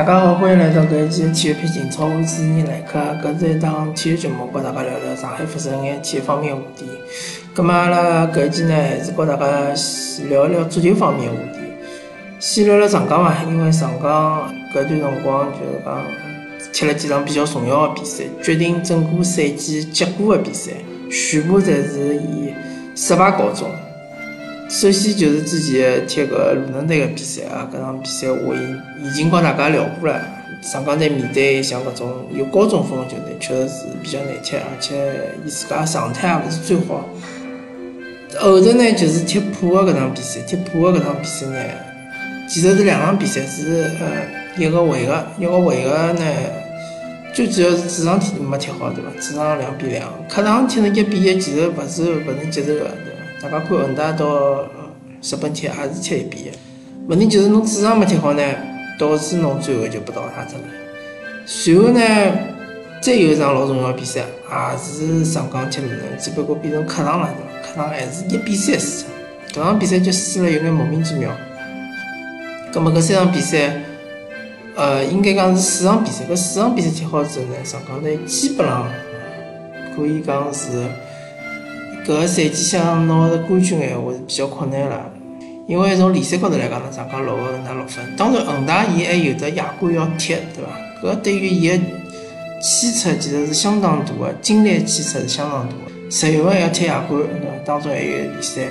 大家好，欢迎来到搿一期的体育篇情操，我是主持人来客。搿是一档体育节目，和大家聊聊上海发生眼体育方面的话题。葛末阿拉搿一期呢，还是和大家聊一聊足球方面的话题。先聊聊上港伐，因为上港搿段辰光就是讲踢了几场比较重要的比赛，决定整个赛季结果的比赛，全部侪是以失败告终。首先就是之前踢个鲁能队个比赛啊，搿场比赛我已已经和大家聊过了。上港队面对像搿种有高中锋的球队，确实是比较难踢，而且伊自家状态也勿是最好。后头呢，就是踢普的搿场比赛，踢普的搿场比赛呢，其实是两场比赛，是呃一个回合，一个回合呢，最主要是主场踢没踢好，对伐？主场两比两，客场踢成一比一，其实勿是勿能接受个。大家看恒大到日本踢也是踢一比一，问题就是侬主场没踢好呢，导致侬最后就被淘汰脱了。随后呢，再有一场老重要比赛，也是上港踢鲁能，只不过变成客场了，对伐？客场还是一比三输脱，搿场比赛就输了有眼莫名其妙。葛末搿三场比赛，呃，应该讲是四场比赛，搿四场比赛踢好之后呢，上港队基本上可以讲是。搿个赛季想拿冠军闲话是比较困难了，因为从联赛高头来讲呢，上港落后拿六分。当然，恒大伊还有得亚冠要踢，对伐？搿对于伊个牵扯其实是相当大个，精力牵扯是相当大个。十月份要踢亚冠，对伐？当中还有联赛。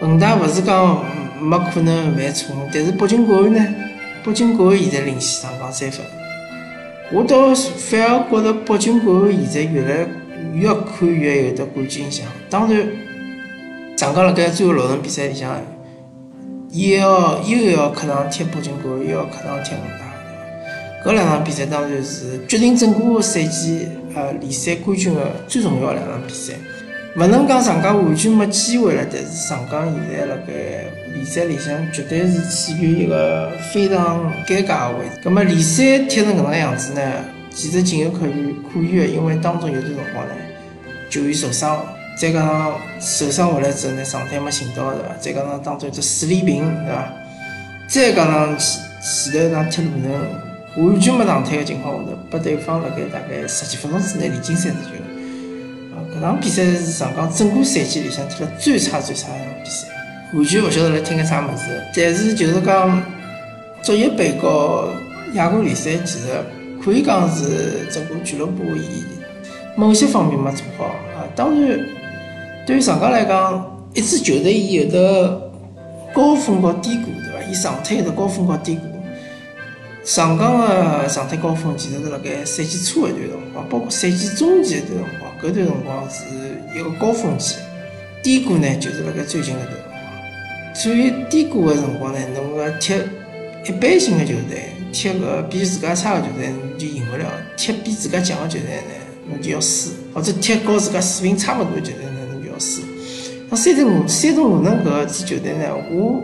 恒大勿是讲没可能犯错误，但是北京国安呢？北京国安现在领先上港三分。我倒反而觉着北京国安现在越来。越看越有的冠军相。当然，上港辣盖最后六轮比赛里向，伊要又要客场踢北京国安，又要客场踢恒大，搿两场比赛当然是决定整个赛季呃联赛冠军的最重要两场比赛。勿能讲上港完全没机会了，但是上港现在辣盖联赛里向绝对是处于一个非常尴尬的位置。葛末联赛踢成搿能样子呢？其实情有可原，可原的，因为当中有段辰光呢，球员受伤，再加上受伤回来之后呢，状态没寻到，对伐？再加上当中只史立平，对伐？再加上前前头一场踢鲁能，完全没状态的情况下头，拨对方辣盖大概十几分钟之内连进三十球，啊，搿场比赛是上港整个赛季里向踢了最差最差一场比赛，完全勿晓得辣踢个啥物事。但是就是讲，足协杯和亚冠联赛其实。可以讲是整个俱乐部以某些方面没做好啊。当然，对于上港来讲，一支球队伊有的高峰和低谷，对伐？伊状态有的高峰和低谷。上港的状态高峰其实是辣盖赛季初一段辰光，包括赛季中期一段辰光，搿段辰光是一个高峰期。低谷呢，就是辣盖最近搿段辰光。处于低谷的辰光呢，侬个踢一般性的球队。踢个比自家差的球队，你就赢不了；踢比自家强的球队呢，侬就要输；或者踢和自家水平差勿多的球队呢，侬就要输。那山东山东鲁能搿支球队呢，我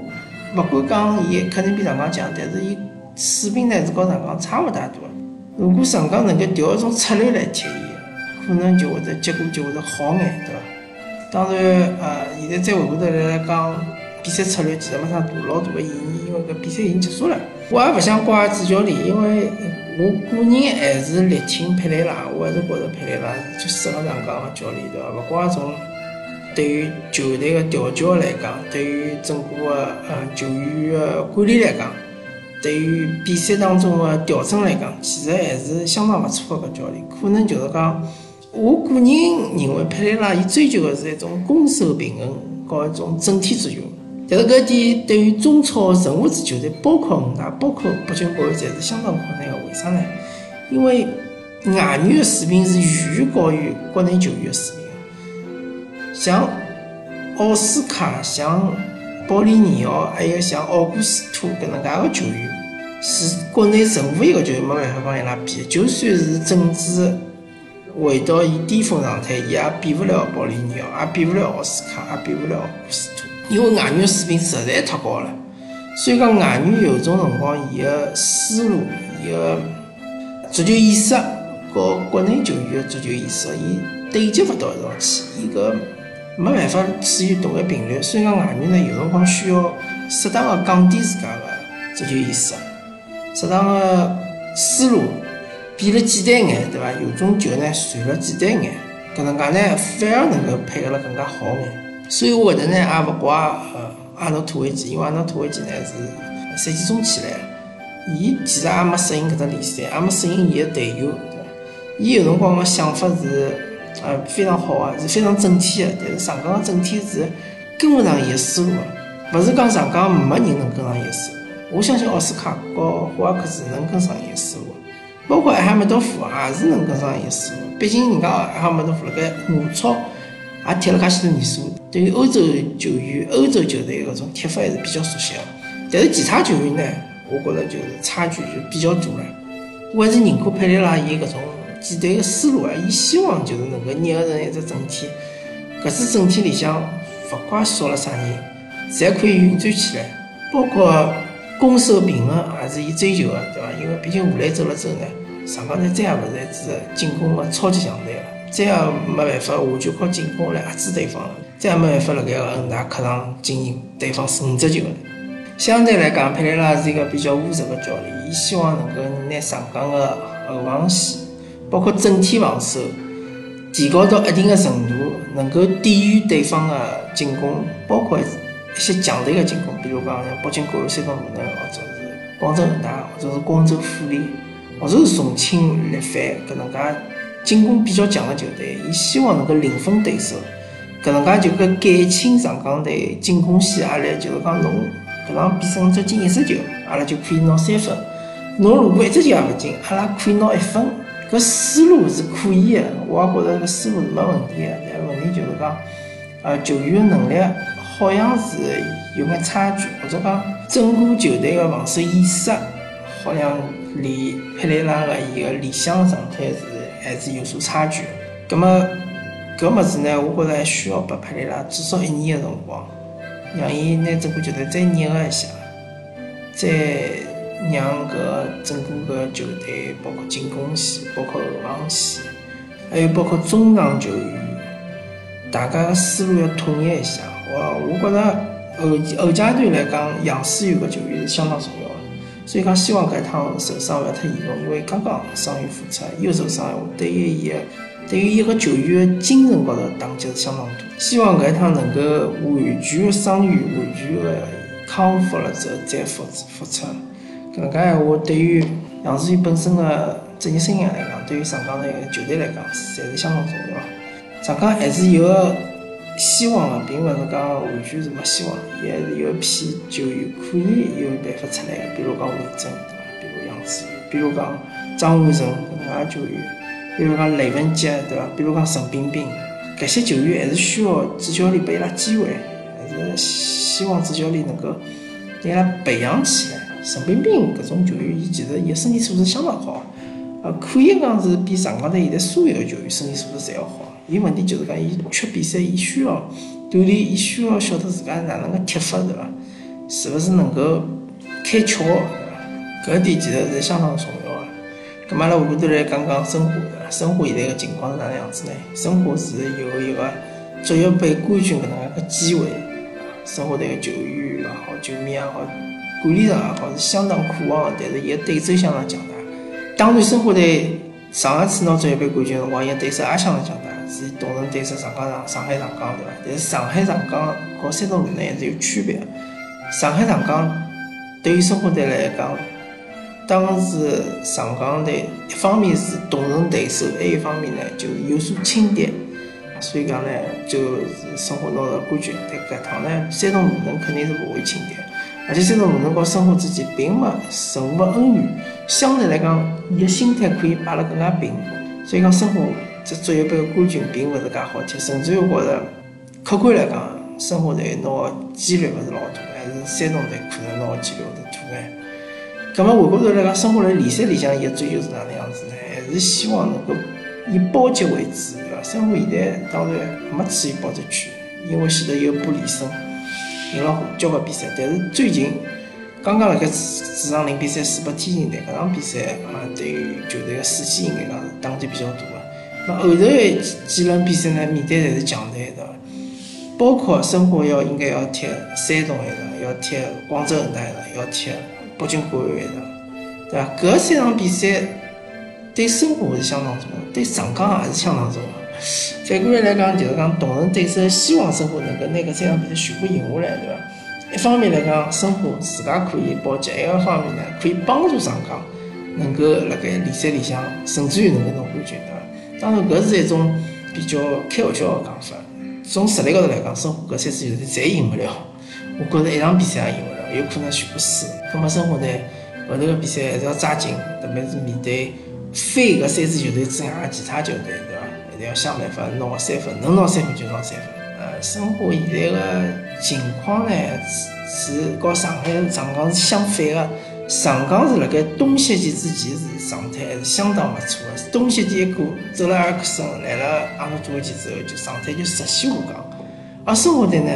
勿敢讲伊肯定比上港强，但是伊水平呢是和上港差勿大多。如果上港能够调一种策略来踢伊，可能就会得结果就会得好眼，对伐？当然，呃，现在再回过头来讲。比赛策略其实没啥大老大的意义，因为搿比赛已经结束了。我也勿想怪主教练，因为我个人还是力挺佩雷拉，我还是觉着佩雷拉是最适合上港个教练，对伐？勿怪从对于球队的调教来讲，对于整个的呃球员的管理来讲，对于比赛当中的调整来讲，其实还是相当勿错的搿教练。可能就是讲，我个人认为佩雷拉伊追求的是一种攻守平衡，和一种整体作用。但是搿点对于中超任何支球队，包括恒大、包括北京国安，侪是相当困难的。为啥呢？因为外援的水平是远远高于国内球员的水平。像奥斯卡、像保利尼奥，还有像奥古斯托搿能介个球员，是国内任何一个球员没办法帮伊拉比。就算是整治回到伊巅峰状态，伊也比不了保利尼奥，也比不了奥斯卡，也比不了奥古斯托。因为外援水平实在太高了，所以讲外援有种辰光，伊个思路、伊个足球意识和国内球员的足球意识，伊对接勿到一道去，伊搿没办法处于同一频率。所以讲外援呢，有辰光需要适当的降低自家的足球意识。适当个思路变了简单眼，对伐？有种球呢传了简单眼，搿能介呢反而能够配合了更加好眼。所以我搿搭呢也勿怪呃阿诺托维奇，因为阿诺托维奇呢是赛季中期来，伊其实也没适应搿只联赛，也没适应伊个队友，对伐？伊有辰光个想法是呃非常好啊，是非常整体的，但是上港的整体是跟勿上伊个思路的，勿是讲上港没人能跟上伊个思路。我相信奥斯卡和霍尔克斯能跟上伊个思路，包括埃哈梅多夫也是能跟上伊个思路。毕竟人家埃哈梅多夫辣盖俄超也踢了介许多年数，对于欧洲球员、欧洲球队搿种踢法还是比较熟悉的。但是其他球员呢，我觉着就是差距就比较大了。我还是认可佩雷拉伊搿种舰队个思路啊，伊希望就是能够捏合成一只整体。搿只整体里向勿怪少了啥人，侪可以运转起来，包括。攻守平衡也是伊追求的，对伐？因为毕竟武磊走了之后呢，上港队再也勿是一支进攻的超级强队了，再也没办法完全靠进攻来压制对方了，再也没办法辣盖恒大客场进行对方四五只球了。相对来讲，佩雷拉是一个比较务实的教练，伊希望能够拿上港的后防线，包括整体防守提高到一定的程度，能够抵御对方的进攻，包括。一些强队的进攻，比如讲像北京国安、山东鲁能，或者是广州恒大，或者是广州富力，或者是重庆力帆，搿能介进攻比较强的球队，伊希望能够零封对手，搿能介就搿减轻上港队进攻线压力，就是讲侬搿场比赛只进一只球，阿拉就可以拿三分；侬如果一只球也勿进，阿拉可以拿一分。搿思路是可以的，我也觉着搿思路是没问题的，但问题就是讲，呃，球员的能力。好像是有眼差距，或者讲整个球队的防守意识好像离佩雷拉的伊个理想状态是还是有所差距。葛么搿物事呢，我觉着还需要拨佩雷拉至少一年的辰光，让伊拿整个球队再捏合一下，再让搿整个个球队，包括进攻线、包括后防线，还有包括中场球员，大家的思路要统一一下。我我觉着后后阶段来讲，杨思雨个球员是相当重要的，所以讲希望搿一趟受伤勿要太严重，因为刚刚伤愈复出，又受伤，对于伊个对于一个球员的精神高头打击是相当大。希望搿一趟能够完全伤愈，完全的康复了之后再复复出。搿能介话，对于杨思雨本身的职业生涯来讲，对于上港队球队来讲，侪是相当重要。上港还是有个。希望的，并勿是讲完全是没希望，伊还是有一批球员可以有办法出来比如讲魏征，对伐？比如杨志宇，比如讲张汉成搿能介球员，比如讲雷文杰，对伐？比如讲陈彬彬，搿些球员还是需要主教练拨伊拉机会，还是希望主教练能够拿伊拉培养起来。陈彬彬搿种球员，伊其实伊身体素质相当好，呃，可以讲是比上港队现在所有的球员身体素质侪要好。伊问题就是讲，伊缺比赛，伊需要锻炼，伊需要晓得自家哪能个踢法，对伐？是勿是能够开窍，对伐？搿点其实是相当重要个。咁阿拉下头来讲讲申花，申花现在个情况是哪能样子呢？申花是有一个足协杯冠军搿能介个机会，申花队个球员也好，球迷也好，管理层也好，是相当渴望个，但是伊个对手相当强大。当然，申花队上一次拿足协杯冠军辰光，伊个对手也相当强大。是同城对手上港上上海上港对伐？但是上海上港和山东鲁能还是有区别。上海上港对于申花队来讲，当时上港队一方面是同城对手，还一方面呢就是有所轻敌，所以讲呢就是申花拿到冠军。但搿趟呢，山东鲁能肯定是勿会轻敌，而且山东鲁能和申花之间并没任何恩怨，相对来讲，伊个心态可以摆了更加平，所以讲申花。这足协杯的冠军并勿是介好踢，甚至于觉着客观来讲，申花队拿个几率勿是老大，还是山东队可能拿个几率会得大眼。咁么回过头来讲，申花在联赛里向伊个追求是哪能样子呢？还是希望能够以保级为主，对伐？申花现在当然没处于保级区，因为前头有玻璃森赢了交关比赛，但是最近刚刚辣盖主场零比三输拨天津队，搿场比赛啊，对于球队个士气应该讲是打击比较大个。那后头几几轮比赛呢，面对侪是强队，对伐？包括申花要应该要踢山东一场，要踢广州恒大一场，要踢北京国安一场。对伐？搿三场比赛对申花是相当重要，对上港也是相当重要。反过来来讲，就是讲同城对手希望申花能够拿搿三场比赛全部赢下来，对伐？一方面来讲，申花自家可以保级；，一方面呢，可以帮助上港能够辣盖联赛里向，甚至于能够拿冠军，对伐？当然，搿是一种比较开玩笑的讲法。从实力高头来讲，申花搿三支球队侪赢勿了。我觉着一场比赛也赢勿了，有可能全部输。葛末申花呢，后头个比赛还是要抓紧，特别是面对非搿三支球队之外的其他球队，对伐？要想办法拿三分，能拿三分就拿三分。呃，申花现在个情况呢是是和上海上港是相反的。上港是辣盖冬歇期之前是状态还是相当勿错的，冬歇期一过，走了埃克森来了阿诺多维奇之后，就状态就直线下降。而申花队呢，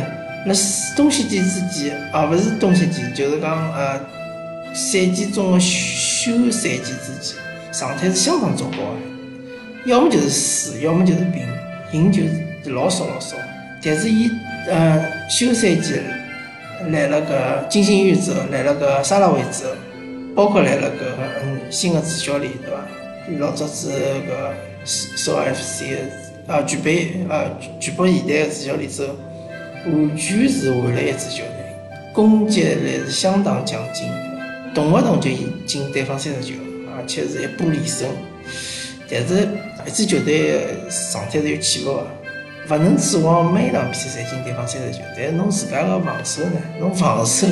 辣冬歇期之前，而勿是冬歇期，就是讲呃赛季中的休赛季之前，状态是相当糟糕的，要么就是输，要么就是平，赢就是老少老少。但是伊呃休赛季来了个金星玉之后，来了个沙拉维之后，包括来了个嗯新的主教练对伐？老早子个首尔 FC 啊，举杯啊，举杯现代的主教练之后，完全是换了一支球队，攻击力是相当强劲，动勿动就进对方三十球，而且是一波连胜。但是一支球队状态是有起伏的。勿能指望每场比赛侪进对方三十球，但是侬自家个防守呢？侬防守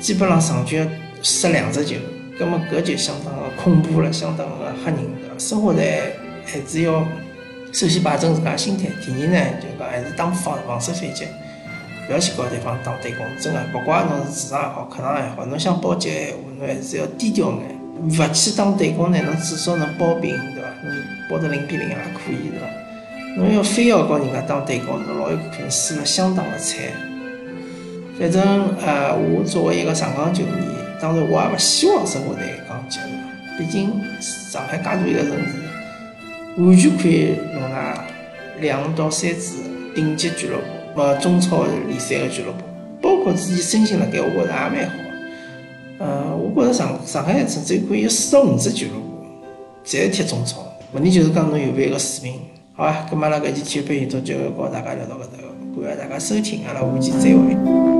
基本上场均失两只球，葛末搿就相当个恐怖了，相当个吓人？生活在还是要首先摆正自家心态，第二呢就讲还是打防防守反击，勿要去搞对方打对攻，真个，不管侬是主场也好，客场也好，侬想保级闲话，侬还是要低调眼，勿去打对攻呢，侬至少能保平？嗯保得零比零也可以对伐？侬要非要跟人家打对攻，侬老有可能输了相当的惨。反正呃，我作为一个上港球迷，当然我也勿希望生活在降级，毕竟上海介大一个城市，完全可以容纳两到三支顶级俱乐部，呃，中超联赛的俱乐部，包括自己申请辣盖，我觉着也蛮好。呃，我觉着上上海甚至可以有四到五支俱乐部，侪踢中超。问题就是讲侬有勿有一个水平。好啊，咁阿拉搿期体育培训就就和大家聊到搿头，感谢大家收听，阿拉下期再会。